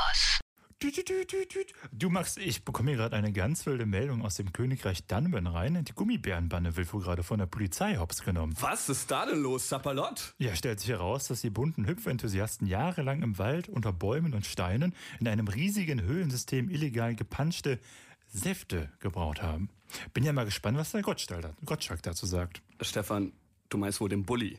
Campus. Du Max, ich bekomme hier gerade eine ganz wilde Meldung aus dem Königreich Dunban rein. Die Gummibärenbande wird wohl gerade von der Polizei hops genommen. Was ist da denn los, Sapperlott? Ja, stellt sich heraus, dass die bunten Hüpfenthusiasten jahrelang im Wald unter Bäumen und Steinen in einem riesigen Höhlensystem illegal gepanschte Säfte gebraut haben. Bin ja mal gespannt, was der Gottschalk dazu sagt. Stefan, du meinst wohl den Bulli.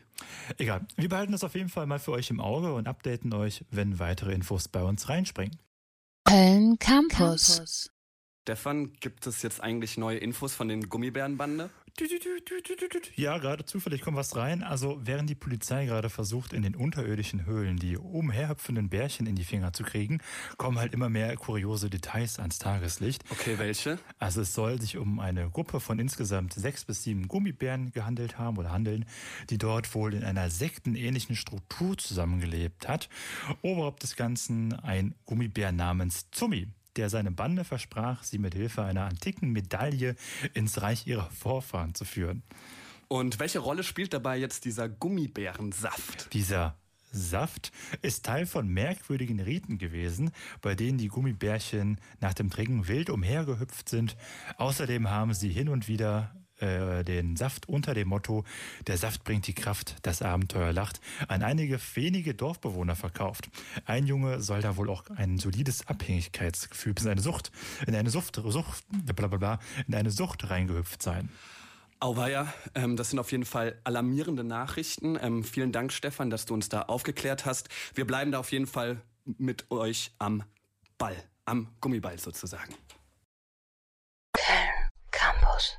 Egal, wir behalten das auf jeden Fall mal für euch im Auge und updaten euch, wenn weitere Infos bei uns reinspringen. Köln Campus. Stefan, gibt es jetzt eigentlich neue Infos von den Gummibärenbande? Ja, gerade zufällig kommt was rein. Also während die Polizei gerade versucht, in den unterirdischen Höhlen die umherhüpfenden Bärchen in die Finger zu kriegen, kommen halt immer mehr kuriose Details ans Tageslicht. Okay, welche? Also es soll sich um eine Gruppe von insgesamt sechs bis sieben Gummibären gehandelt haben oder handeln, die dort wohl in einer sektenähnlichen Struktur zusammengelebt hat. Oberhaupt des Ganzen ein Gummibär namens Zummi der seine Bande versprach, sie mit Hilfe einer antiken Medaille ins Reich ihrer Vorfahren zu führen. Und welche Rolle spielt dabei jetzt dieser Gummibärensaft? Dieser Saft ist Teil von merkwürdigen Riten gewesen, bei denen die Gummibärchen nach dem Trinken wild umhergehüpft sind. Außerdem haben sie hin und wieder äh, den Saft unter dem Motto Der Saft bringt die Kraft, das Abenteuer lacht an einige wenige Dorfbewohner verkauft. Ein Junge soll da wohl auch ein solides Abhängigkeitsgefühl bis eine Sucht, in eine Sucht, Sucht, blablabla, in eine Sucht reingehüpft sein. Auweia, ähm, das sind auf jeden Fall alarmierende Nachrichten. Ähm, vielen Dank, Stefan, dass du uns da aufgeklärt hast. Wir bleiben da auf jeden Fall mit euch am Ball, am Gummiball sozusagen. Köln Campus.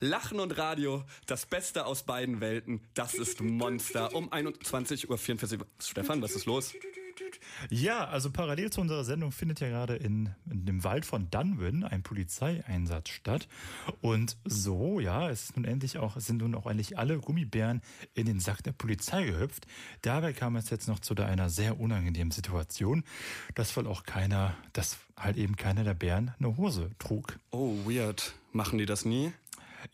Lachen und Radio, das Beste aus beiden Welten, das ist Monster. Um 21.44 Uhr. Stefan, was ist los? Ja, also parallel zu unserer Sendung findet ja gerade in, in dem Wald von Dunwin ein Polizeieinsatz statt. Und so, ja, es ist nun endlich auch, es sind nun auch endlich alle Gummibären in den Sack der Polizei gehüpft. Dabei kam es jetzt noch zu einer sehr unangenehmen Situation, dass wohl auch keiner, dass halt eben keiner der Bären eine Hose trug. Oh, weird. Machen die das nie?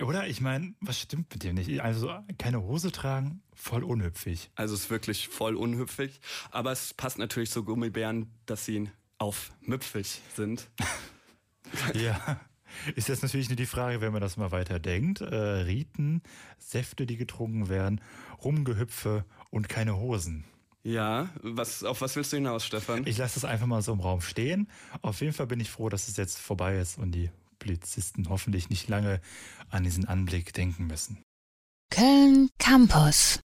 Oder? Ich meine, was stimmt mit dem nicht? Also keine Hose tragen, voll unhüpfig. Also es ist wirklich voll unhüpfig. Aber es passt natürlich zu Gummibären, dass sie aufmüpfig sind. ja. Ist jetzt natürlich nur die Frage, wenn man das mal weiter denkt. Äh, Riten, Säfte, die getrunken werden, Rumgehüpfe und keine Hosen. Ja, was, auf was willst du hinaus, Stefan? Ich lasse das einfach mal so im Raum stehen. Auf jeden Fall bin ich froh, dass es jetzt vorbei ist und die Polizisten hoffentlich nicht lange an diesen Anblick denken müssen. Köln Campus.